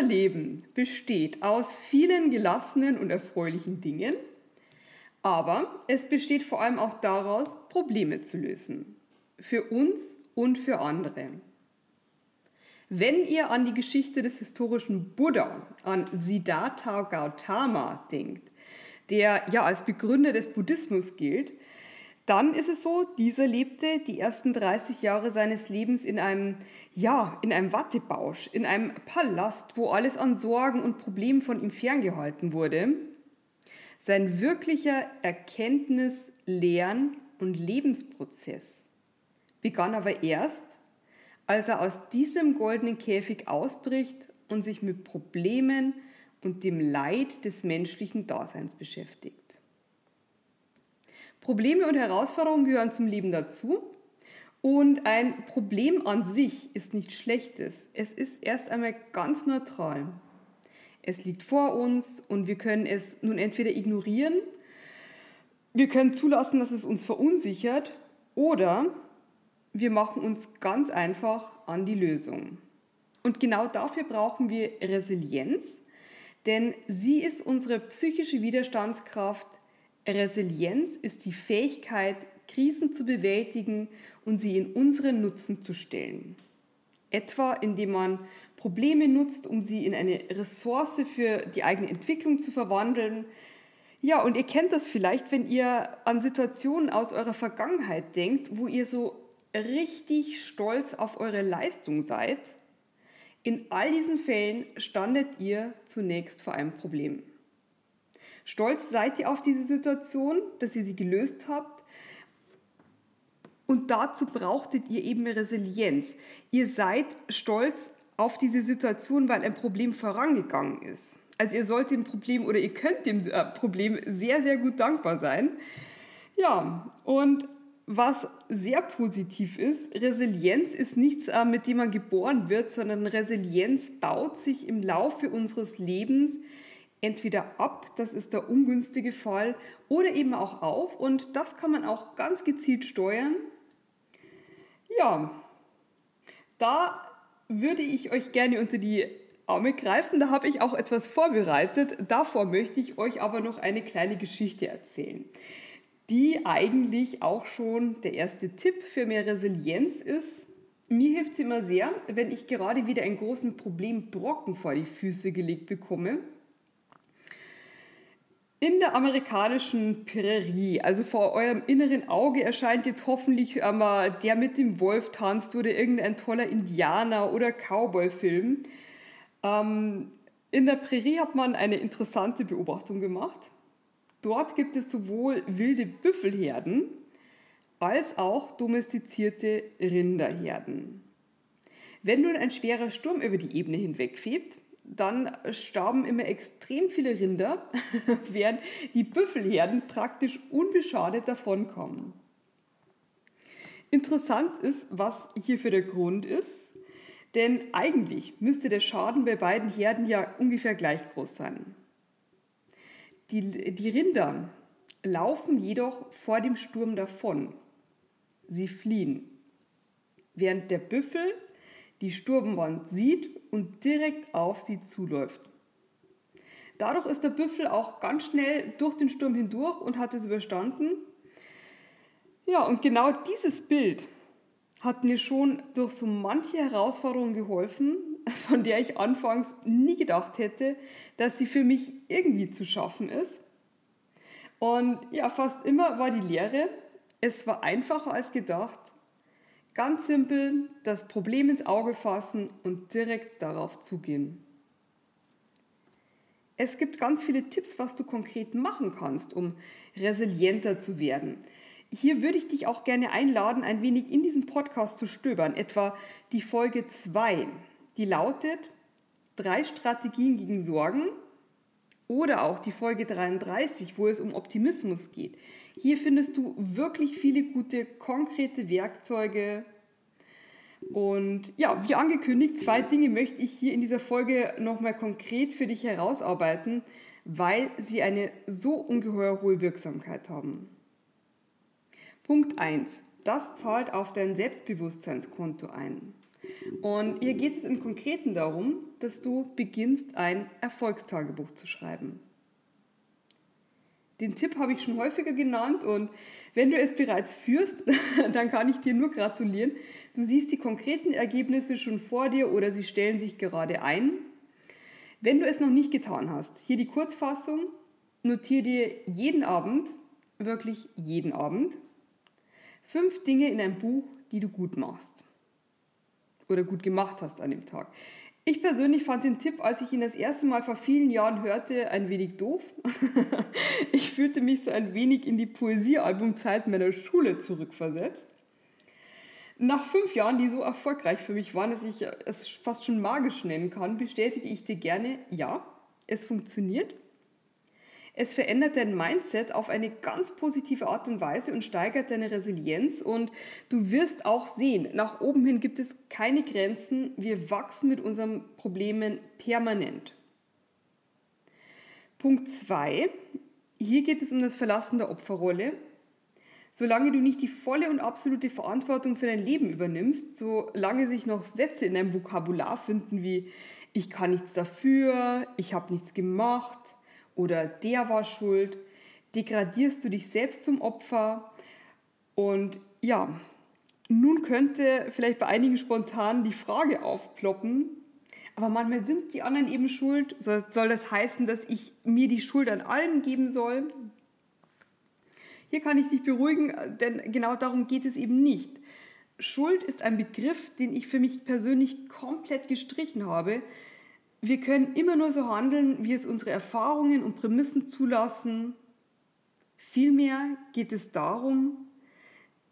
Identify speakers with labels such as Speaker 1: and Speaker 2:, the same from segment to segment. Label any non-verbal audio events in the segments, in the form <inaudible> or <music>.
Speaker 1: Unser Leben besteht aus vielen gelassenen und erfreulichen Dingen, aber es besteht vor allem auch daraus, Probleme zu lösen. Für uns und für andere. Wenn ihr an die Geschichte des historischen Buddha, an Siddhartha Gautama denkt, der ja als Begründer des Buddhismus gilt, dann ist es so, dieser lebte die ersten 30 Jahre seines Lebens in einem, ja, in einem Wattebausch, in einem Palast, wo alles an Sorgen und Problemen von ihm ferngehalten wurde. Sein wirklicher Erkenntnis-, Lern- und Lebensprozess begann aber erst, als er aus diesem goldenen Käfig ausbricht und sich mit Problemen und dem Leid des menschlichen Daseins beschäftigt. Probleme und Herausforderungen gehören zum Leben dazu. Und ein Problem an sich ist nichts Schlechtes. Es ist erst einmal ganz neutral. Es liegt vor uns und wir können es nun entweder ignorieren, wir können zulassen, dass es uns verunsichert oder wir machen uns ganz einfach an die Lösung. Und genau dafür brauchen wir Resilienz, denn sie ist unsere psychische Widerstandskraft, Resilienz ist die Fähigkeit, Krisen zu bewältigen und sie in unseren Nutzen zu stellen. Etwa indem man Probleme nutzt, um sie in eine Ressource für die eigene Entwicklung zu verwandeln. Ja, und ihr kennt das vielleicht, wenn ihr an Situationen aus eurer Vergangenheit denkt, wo ihr so richtig stolz auf eure Leistung seid. In all diesen Fällen standet ihr zunächst vor einem Problem. Stolz seid ihr auf diese Situation, dass ihr sie gelöst habt. Und dazu brauchtet ihr eben Resilienz. Ihr seid stolz auf diese Situation, weil ein Problem vorangegangen ist. Also ihr sollt dem Problem oder ihr könnt dem äh, Problem sehr, sehr gut dankbar sein. Ja, und was sehr positiv ist, Resilienz ist nichts, äh, mit dem man geboren wird, sondern Resilienz baut sich im Laufe unseres Lebens entweder ab, das ist der ungünstige Fall, oder eben auch auf und das kann man auch ganz gezielt steuern. Ja, da würde ich euch gerne unter die Arme greifen, da habe ich auch etwas vorbereitet. Davor möchte ich euch aber noch eine kleine Geschichte erzählen, die eigentlich auch schon der erste Tipp für mehr Resilienz ist. Mir hilft es immer sehr, wenn ich gerade wieder einen großen Problembrocken vor die Füße gelegt bekomme in der amerikanischen Prärie, also vor eurem inneren Auge erscheint jetzt hoffentlich einmal der mit dem Wolf tanzt oder irgendein toller Indianer- oder Cowboy-Film. Ähm, in der Prärie hat man eine interessante Beobachtung gemacht. Dort gibt es sowohl wilde Büffelherden als auch domestizierte Rinderherden. Wenn nun ein schwerer Sturm über die Ebene hinwegfegt, dann starben immer extrem viele Rinder, <laughs> während die Büffelherden praktisch unbeschadet davonkommen. Interessant ist, was hierfür der Grund ist, denn eigentlich müsste der Schaden bei beiden Herden ja ungefähr gleich groß sein. Die, die Rinder laufen jedoch vor dem Sturm davon. Sie fliehen, während der Büffel die Sturmwand sieht und direkt auf sie zuläuft. Dadurch ist der Büffel auch ganz schnell durch den Sturm hindurch und hat es überstanden. Ja, und genau dieses Bild hat mir schon durch so manche Herausforderungen geholfen, <laughs> von der ich anfangs nie gedacht hätte, dass sie für mich irgendwie zu schaffen ist. Und ja, fast immer war die Lehre, es war einfacher als gedacht Ganz simpel das Problem ins Auge fassen und direkt darauf zugehen. Es gibt ganz viele Tipps, was du konkret machen kannst, um resilienter zu werden. hier würde ich dich auch gerne einladen, ein wenig in diesem Podcast zu stöbern, etwa die Folge 2, die lautet Drei Strategien gegen Sorgen oder auch die Folge 33, wo es um Optimismus geht. Hier findest du wirklich viele gute, konkrete Werkzeuge. Und ja, wie angekündigt, zwei Dinge möchte ich hier in dieser Folge nochmal konkret für dich herausarbeiten, weil sie eine so ungeheuer hohe Wirksamkeit haben. Punkt 1. Das zahlt auf dein Selbstbewusstseinskonto ein. Und hier geht es im Konkreten darum, dass du beginnst, ein Erfolgstagebuch zu schreiben. Den Tipp habe ich schon häufiger genannt und wenn du es bereits führst, <laughs> dann kann ich dir nur gratulieren. Du siehst die konkreten Ergebnisse schon vor dir oder sie stellen sich gerade ein. Wenn du es noch nicht getan hast, hier die Kurzfassung, notiere dir jeden Abend, wirklich jeden Abend, fünf Dinge in ein Buch, die du gut machst oder gut gemacht hast an dem Tag. Ich persönlich fand den Tipp, als ich ihn das erste Mal vor vielen Jahren hörte, ein wenig doof. <laughs> ich fühlte mich so ein wenig in die Poesiealbumzeit meiner Schule zurückversetzt. Nach fünf Jahren, die so erfolgreich für mich waren, dass ich es fast schon magisch nennen kann, bestätige ich dir gerne, ja, es funktioniert. Es verändert dein Mindset auf eine ganz positive Art und Weise und steigert deine Resilienz. Und du wirst auch sehen, nach oben hin gibt es keine Grenzen. Wir wachsen mit unseren Problemen permanent. Punkt 2. Hier geht es um das Verlassen der Opferrolle. Solange du nicht die volle und absolute Verantwortung für dein Leben übernimmst, solange sich noch Sätze in deinem Vokabular finden wie ich kann nichts dafür, ich habe nichts gemacht, oder der war schuld, degradierst du dich selbst zum Opfer und ja, nun könnte vielleicht bei einigen spontan die Frage aufploppen, aber manchmal sind die anderen eben schuld. Soll, das heißen, dass ich mir die Schuld an allem geben soll? Hier kann ich dich beruhigen, denn genau darum geht es eben nicht. Schuld ist ein Begriff, den ich für mich persönlich komplett gestrichen habe, wir können immer nur so handeln, wie es unsere Erfahrungen und Prämissen zulassen. Vielmehr geht es darum,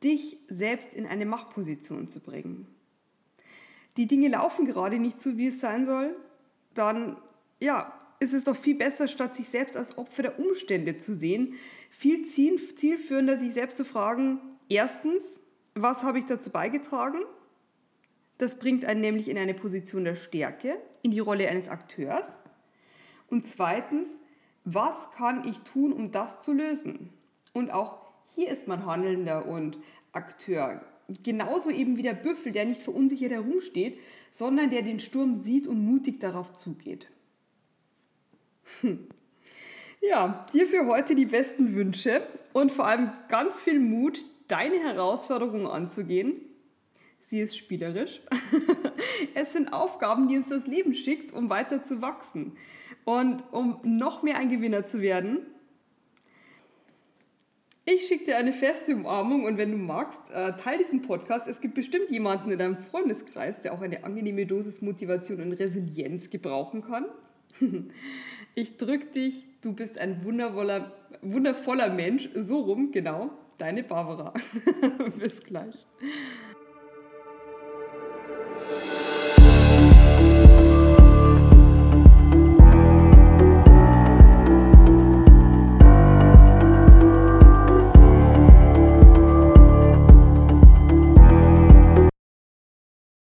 Speaker 1: dich selbst in eine Machtposition zu bringen. Die Dinge laufen gerade nicht so, wie es sein soll, dann ja, ist es doch viel besser, statt sich selbst als Opfer der Umstände zu sehen, viel zielführender, sich selbst zu fragen, erstens, was habe ich dazu beigetragen? Das bringt einen nämlich in eine Position der Stärke, in die Rolle eines Akteurs. Und zweitens, was kann ich tun, um das zu lösen? Und auch hier ist man Handelnder und Akteur. Genauso eben wie der Büffel, der nicht verunsichert herumsteht, sondern der den Sturm sieht und mutig darauf zugeht. Hm. Ja, dir für heute die besten Wünsche und vor allem ganz viel Mut, deine Herausforderungen anzugehen sie ist spielerisch. <laughs> es sind Aufgaben, die uns das Leben schickt, um weiter zu wachsen und um noch mehr ein Gewinner zu werden. Ich schicke dir eine feste Umarmung und wenn du magst, äh, teile diesen Podcast. Es gibt bestimmt jemanden in deinem Freundeskreis, der auch eine angenehme Dosis Motivation und Resilienz gebrauchen kann. <laughs> Ich drücke dich, du bist ein wundervoller, wundervoller Mensch. So rum, genau. Deine Barbara. <laughs> Bis gleich.